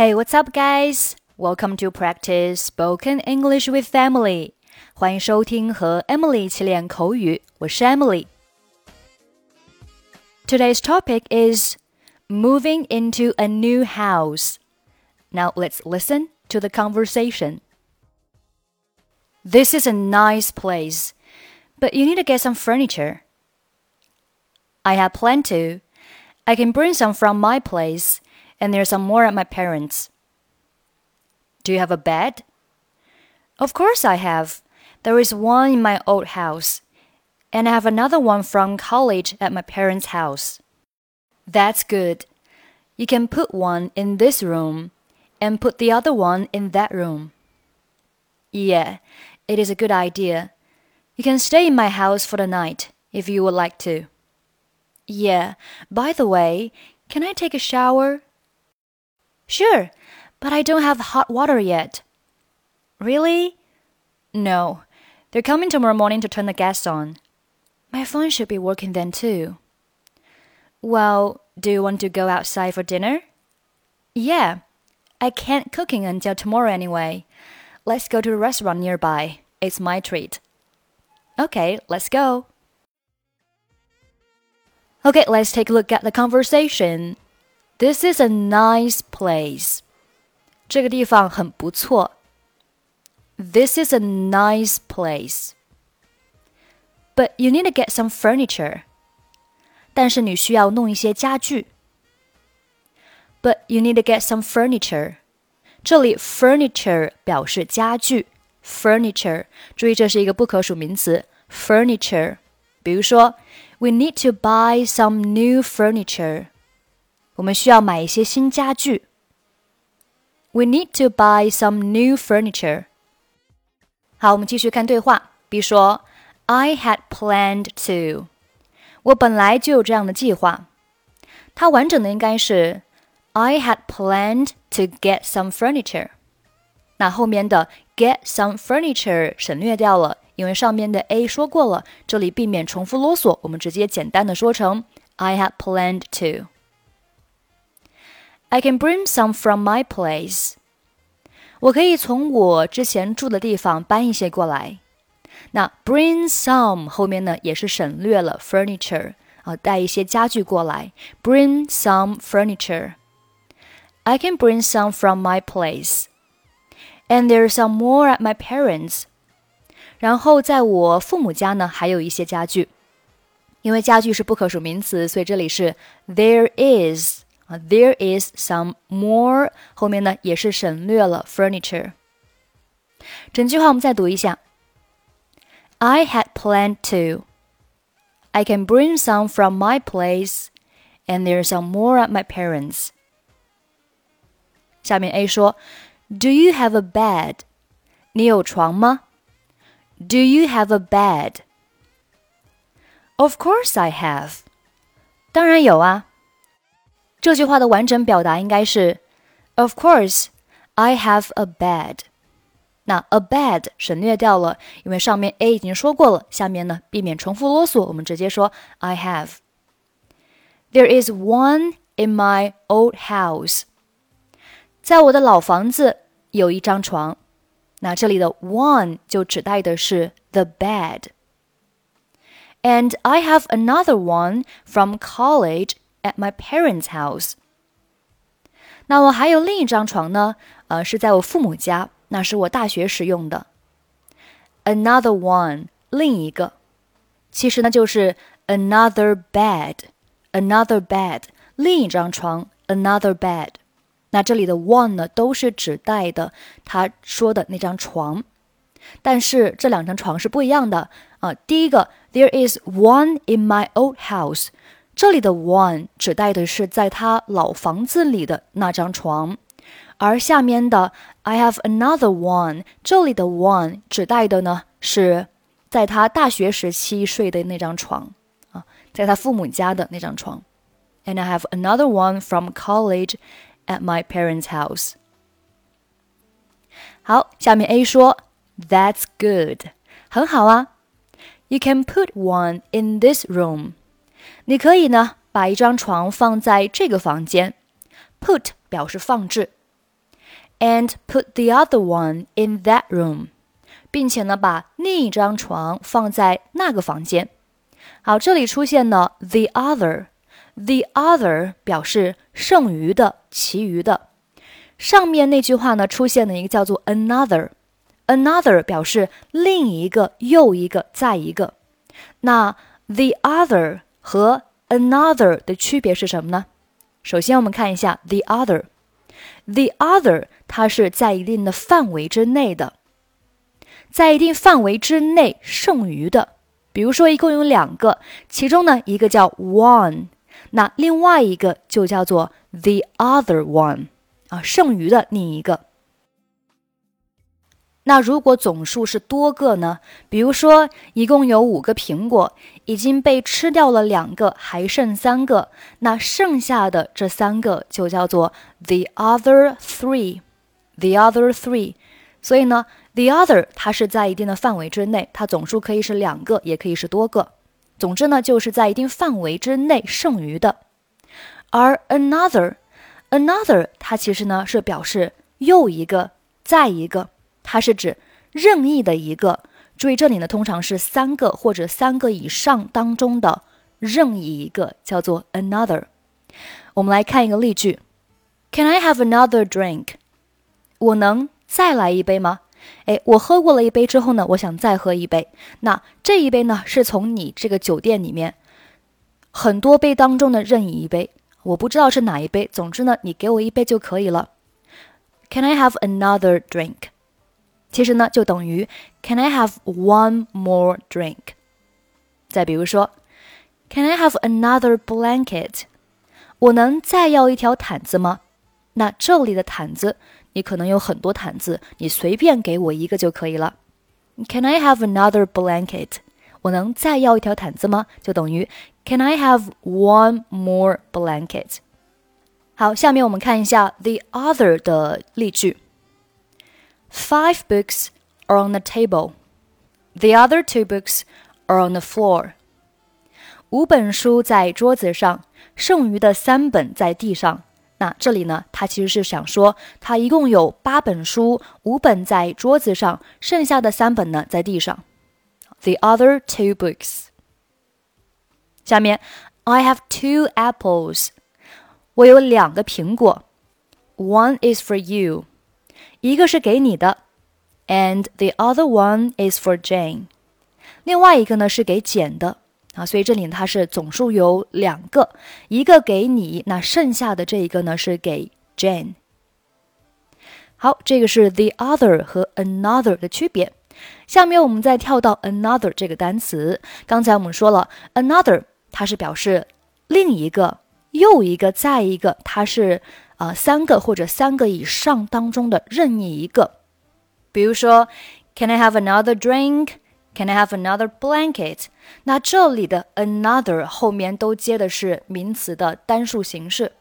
Hey, what's up, guys? Welcome to practice spoken English with Emily. 欢迎收听和 Emily 一起练口语，我是 Emily。Today's topic is moving into a new house. Now let's listen to the conversation. This is a nice place, but you need to get some furniture. I have planned to. I can bring some from my place and there's some more at my parents'. Do you have a bed? Of course I have. There is one in my old house, and I have another one from college at my parents' house. That's good. You can put one in this room and put the other one in that room. Yeah, it is a good idea. You can stay in my house for the night if you would like to. Yeah, by the way, can I take a shower? Sure, but I don't have hot water yet. Really? No. They're coming tomorrow morning to turn the gas on. My phone should be working then too. Well, do you want to go outside for dinner? Yeah. I can't cooking until tomorrow anyway. Let's go to a restaurant nearby. It's my treat. Okay, let's go. Okay, let's take a look at the conversation. This is a nice place. 这个地方很不错。This is a nice place. But you need to get some furniture. 但是你需要弄一些家具。But you need to get some furniture. 这里 furniture 表示家具，furniture 注意这是一个不可数名词，furniture。比如说，We need to buy some new furniture。 我们需要买一些新家具。We need to buy some new furniture。好，我们继续看对话。比如说，I had planned to。我本来就有这样的计划。它完整的应该是 I had planned to get some furniture。那后面的 get some furniture 省略掉了，因为上面的 a 说过了，这里避免重复啰嗦，我们直接简单的说成 I had planned to。 I can bring some from my place。我可以从我之前住的地方搬一些过来。那 bring some 后面呢也是省略了 furniture 啊，带一些家具过来。Bring some furniture。I can bring some from my place, and there's some more at my parents. 然后在我父母家呢，还有一些家具。因为家具是不可数名词，所以这里是 there is 啊，there is some more 后面呢也是省略了 furniture。整句话我们再读一下。I had planned to. I can bring some from my place, and there's some more at my parents'. 下面 A 说：“Do you have a bed？你有床吗？”Do you have a bed? Of course I have. 当然有啊。 这句话的完整表达应该是：Of course I have a bed. 那 a bed 省略掉了，因为上面 A 已经说过了。下面呢，避免重复啰嗦，我们直接说 I have. There is one in my old house. 在我的老房子有一张床，那这里的 one 就指代的是 the bed。And I have another one from college at my parents' house。那我还有另一张床呢，呃，是在我父母家，那是我大学时用的。Another one，另一个，其实呢就是 another bed，another bed，另一张床，another bed。那这里的 one 呢，都是指代的他说的那张床，但是这两张床是不一样的啊。第一个，There is one in my old house， 这里的 one 指代的是在他老房子里的那张床，而下面的 I have another one，这里的 one 指代的呢是在他大学时期睡的那张床啊，在他父母家的那张床。And I have another one from college at my parents' house. 好，下面 A 说，That's good，很好啊。You can put one in this room。 你可以呢把一张床放在这个房间。Put 表示放置，and put the other one in that room，并且呢，把另一张床放在那个房间。好，这里出现了 the other，the other 表示剩余的、其余的。上面那句话呢，出现了一个叫做 another，another 表示另一个、又一个、再一个。那 the other 和 another 的区别是什么呢？首先，我们看一下 the other。the other 它是在一定的范围之内的，在一定范围之内剩余的。比如说，一共有两个，其中呢一个叫 one，那另外一个就叫做 the other one 啊，剩余的另一个。那如果总数是多个呢？比如说，一共有五个苹果，已经被吃掉了两个，还剩三个，那剩下的这三个就叫做 the other three，the other three。所以呢，the other 它是在一定的范围之内，它总数可以是两个，也可以是多个。总之呢，就是在一定范围之内剩余的。而 another，another 它其实呢是表示又一个，再一个。它是指任意的一个，注意这里呢，通常是三个或者三个以上当中的任意一个，叫做 another。我们来看一个例句：Can I have another drink？我能再来一杯吗？哎，我喝过了一杯之后呢，我想再喝一杯。那这一杯呢，是从你这个酒店里面很多杯当中的任意一杯，我不知道是哪一杯。总之呢，你给我一杯就可以了。Can I have another drink？其实呢，就等于 Can I have one more drink？再比如说，Can I have another blanket？我能再要一条毯子吗？那这里的毯子，你可能有很多毯子，你随便给我一个就可以了。Can I have another blanket？我能再要一条毯子吗？就等于 Can I have one more blanket？好，下面我们看一下 the other 的例句。Five books are on the table. The other two books are on the floor. 五本书在桌子上，剩余的三本在地上。那这里呢，他其实是想说，他一共有八本书，五本在桌子上，剩下的三本呢在地上。The other two books。下面，I have two apples。我有两个苹果。One is for you。 一个是给你的，and the other one is for Jane。另外一个呢是给简的啊，所以这里它是总数有两个，一个给你，那剩下的这一个呢是给 Jane。好，这个是 the other 和 another 的区别。下面我们再跳到 another 这个单词。刚才我们说了，another 它是表示另一个、又一个、再一个，它是。啊，三个或者三个以上当中的任意一个，比如说，Can I have another drink? Can I have another blanket? 那这里的 another 后面都接的是名词的单数形式。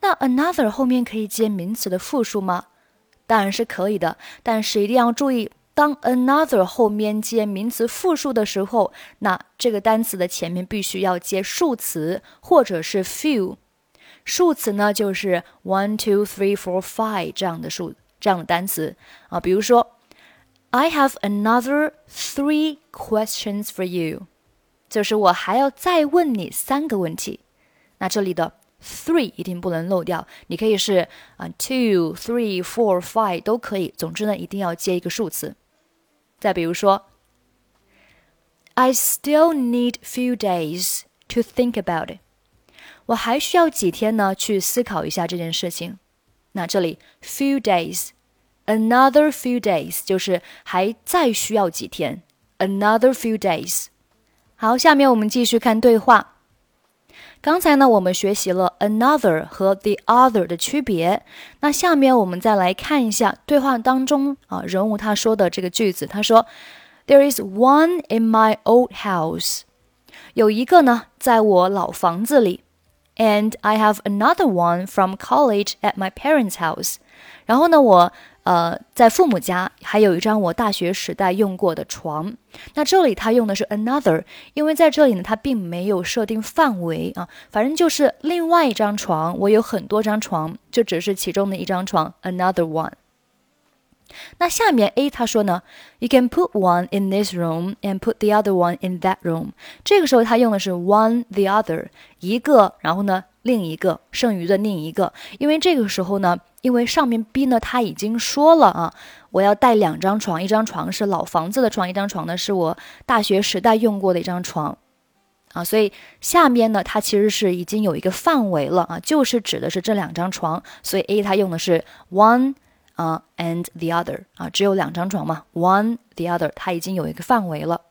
那 another 后面可以接名词的复数吗？当然是可以的，但是一定要注意，当 another 后面接名词复数的时候，那这个单词的前面必须要接数词或者是 few。数词呢，就是 one, two, three, four, five 这样的数这样的单词啊。比如说，I have another three questions for you，就是我还要再问你三个问题。那这里的 three 一定不能漏掉，你可以是啊 two, three, four, five 都可以。总之呢，一定要接一个数词。再比如说，I still need few days to think about it。 我还需要几天呢？去思考一下这件事情。那这里 few days，another few days 就是还再需要几天，another few days。好，下面我们继续看对话。刚才呢，我们学习了 another 和 the other 的区别。那下面我们再来看一下对话当中啊，人物他说的这个句子。他说：“There is one in my old house。”有一个呢，在我老房子里。And I have another one from college at my parents' house。然后呢，我呃，在父母家还有一张我大学时代用过的床。那这里它用的是 another，因为在这里呢，它并没有设定范围啊，反正就是另外一张床。我有很多张床，就只是其中的一张床，another one。那下面 A 他说呢，You can put one in this room and put the other one in that room。这个时候他用的是 one the other，一个，然后呢另一个，剩余的另一个。因为这个时候呢，因为上面 B 呢他已经说了啊，我要带两张床，一张床是老房子的床，一张床呢是我大学时代用过的一张床，啊，所以下面呢它其实是已经有一个范围了啊，就是指的是这两张床，所以 A 它用的是 one。啊，and the other 啊，只有两张床嘛，one the other，它已经有一个范围了。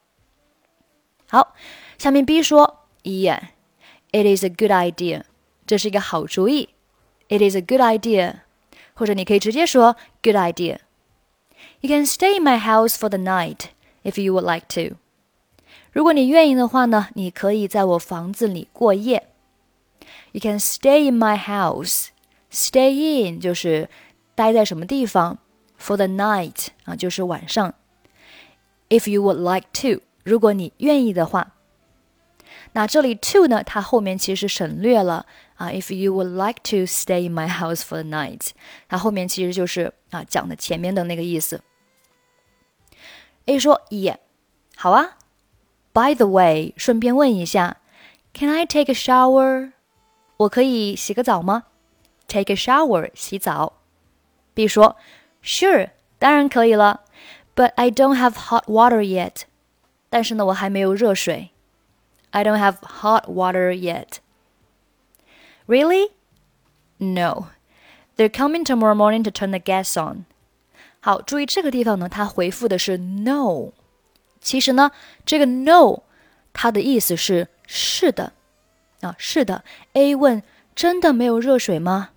好，下面 B 说，Yeah，it is a good idea，这是一个好主意，it is a good idea，或者你可以直接说 good idea。You can stay in my house for the night if you would like to。如果你愿意的话呢，你可以在我房子里过夜。You can stay in my house。Stay in 就是 待在什么地方？For the night 啊，就是晚上。If you would like to，如果你愿意的话。那这里 to 呢，它后面其实省略了啊。If you would like to stay in my house for the night，它后面其实就是啊讲的前面的那个意思。A 说：“Yeah，好啊。By the way，顺便问一下，Can I take a shower？我可以洗个澡吗？Take a shower，洗澡。” B 说：“Sure，当然可以了，But I don't have hot water yet。但是呢，我还没有热水。I don't have hot water yet. Really? No. They're coming tomorrow morning to turn the gas on. 好，注意这个地方呢，它回复的是 no。其实呢，这个 no 它的意思是是的啊，是的。A 问：真的没有热水吗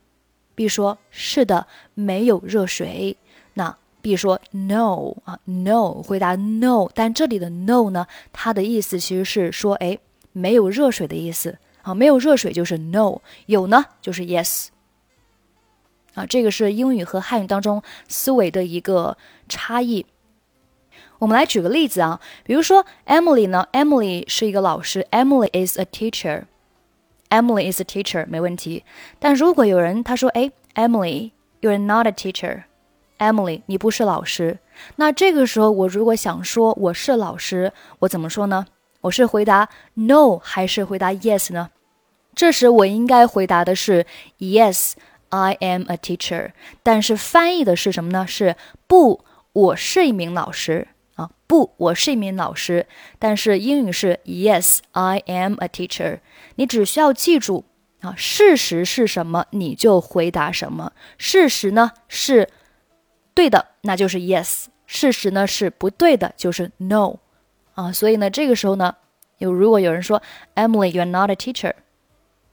？B 说：“是的，没有热水。”那 B 说：“No 啊，No。”回答 “No”，但这里的 “No” 呢，它的意思其实是说，哎，没有热水的意思啊，没有热水就是 “No”，有呢就是 “Yes”。啊，这个是英语和汉语当中思维的一个差异。我们来举个例子啊，比如说 Emily 呢，Emily 是一个老师，Emily is a teacher。Emily is a teacher，没问题。但如果有人他说，哎，Emily，you're not a teacher。Emily，你不是老师。那这个时候，我如果想说我是老师，我怎么说呢？我是回答 no 还是回答 yes 呢？这时我应该回答的是 yes，I am a teacher。但是翻译的是什么呢？是不，我是一名老师。啊，不，我是一名老师，但是英语是 Yes, I am a teacher。你只需要记住啊，事实是什么，你就回答什么。事实呢是对的，那就是 Yes；事实呢是不对的，就是 No。啊，所以呢，这个时候呢，有如果有人说 Emily，you are not a teacher，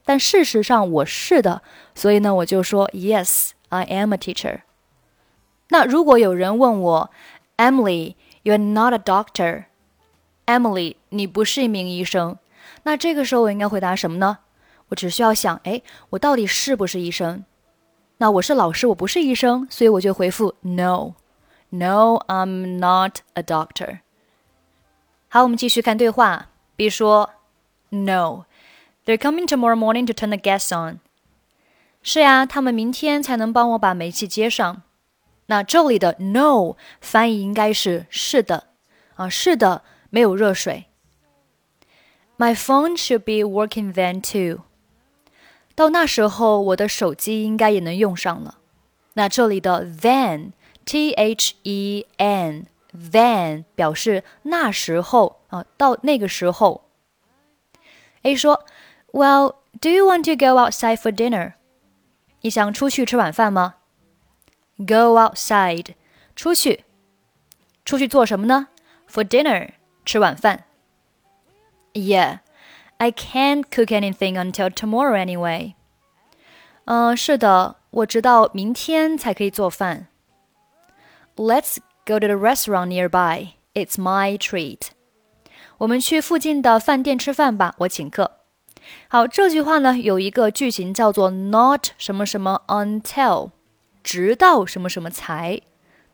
但事实上我是的，所以呢，我就说 Yes, I am a teacher。那如果有人问我 Emily，you are not a doctor, Emily。你不是一名医生。那这个时候我应该回答什么呢？我只需要想，哎，我到底是不是医生？那我是老师，我不是医生，所以我就回复 No, No, I'm not a doctor。好，我们继续看对话。B 说，No, they're coming tomorrow morning to turn the gas on。是呀，他们明天才能帮我把煤气接上。那这里的 no 翻译应该是是的啊，是的，没有热水。My phone should be working then too。到那时候，我的手机应该也能用上了。那这里的 then t h e n then 表示那时候啊，到那个时候。A 说，Well, do you want to go outside for dinner？你想出去吃晚饭吗？Go outside，出去，出去做什么呢？For dinner，吃晚饭。 Yeah, I can't cook anything until tomorrow anyway. 嗯，是的，我直到明天才可以做饭。Let's go to the restaurant nearby. It's my treat. 我们去附近的饭店吃饭吧，我请客。好，这句话呢有一个句型叫做 not 什么什么 until。直到什么什么才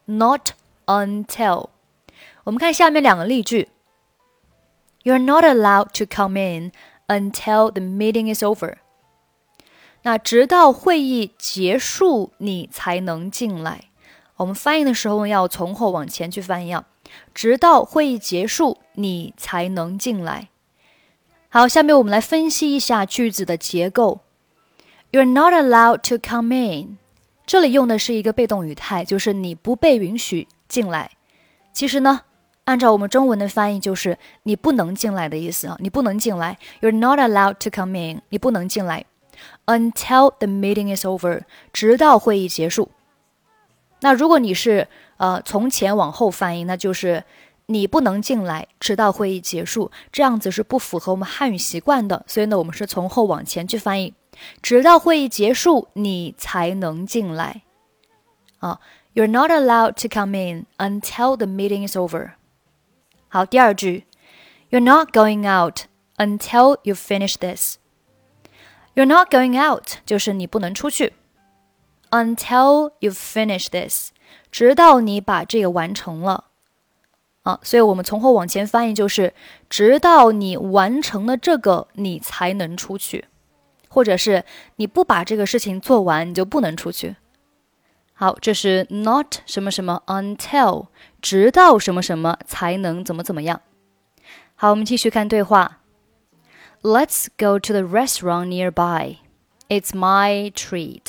not until。我们看下面两个例句 ：You're not allowed to come in until the meeting is over。那直到会议结束，你才能进来。我们翻译的时候要从后往前去翻译啊，直到会议结束，你才能进来。好，下面我们来分析一下句子的结构。You're not allowed to come in。这里用的是一个被动语态，就是你不被允许进来。其实呢，按照我们中文的翻译，就是你不能进来的意思啊，你不能进来。You're not allowed to come in，你不能进来。Until the meeting is over，直到会议结束。那如果你是呃从前往后翻译，那就是你不能进来，直到会议结束。这样子是不符合我们汉语习惯的，所以呢，我们是从后往前去翻译，直到会议结束，你才能进来。啊，You're not allowed to come in until the meeting is over。好，第二句，You're not going out until you finish this。You're not going out，就是你不能出去。Until you finish this，直到你把这个完成了。啊，所以我们从后往前翻译就是，直到你完成了这个，你才能出去，或者是你不把这个事情做完，你就不能出去。好，这是 not 什么什么 until，直到什么什么才能怎么怎么样。好，我们继续看对话。Let's go to the restaurant nearby. It's my treat.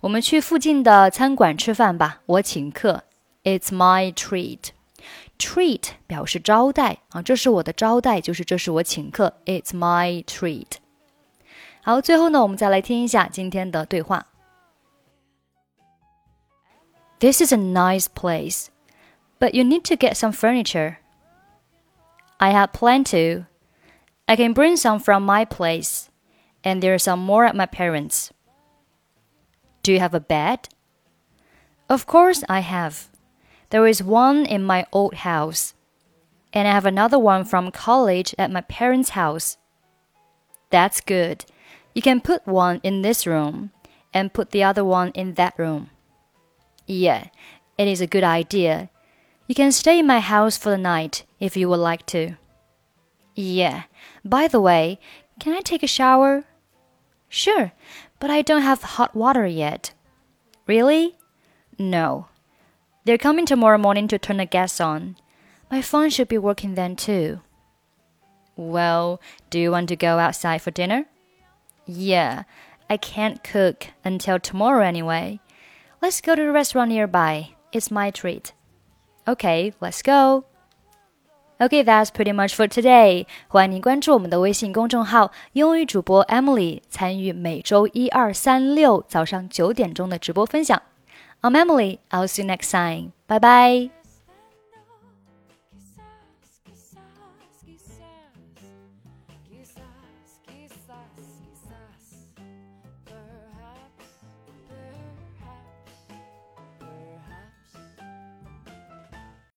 我们去附近的餐馆吃饭吧，我请客。It's my treat. Treat 表示招待啊，这是我的招待，就是这是我请客。It's my treat. 好，最后呢，我们再来听一下今天的对话。This is a nice place, but you need to get some furniture. I have planned to. I can bring some from my place, and there are some more at my parents'. Do you have a bed? Of course I have. There is one in my old house, and I have another one from college at my parents' house. That's good. You can put one in this room and put the other one in that room. Yeah, it is a good idea. You can stay in my house for the night if you would like to. Yeah. By the way, can I take a shower? Sure, but I don't have hot water yet. Really? No. They're coming tomorrow morning to turn the gas on. My phone should be working then too. Well, do you want to go outside for dinner? Yeah, I can't cook until tomorrow anyway. Let's go to a restaurant nearby. It's my treat. Okay, let's go. Okay, that's pretty much for today. 欢迎您关注我们的微信公众号“英语主播 Emily”，参与每周一、二、三、六早上九点钟的直播分享。I'm Emily. I'll see you next time. Bye bye.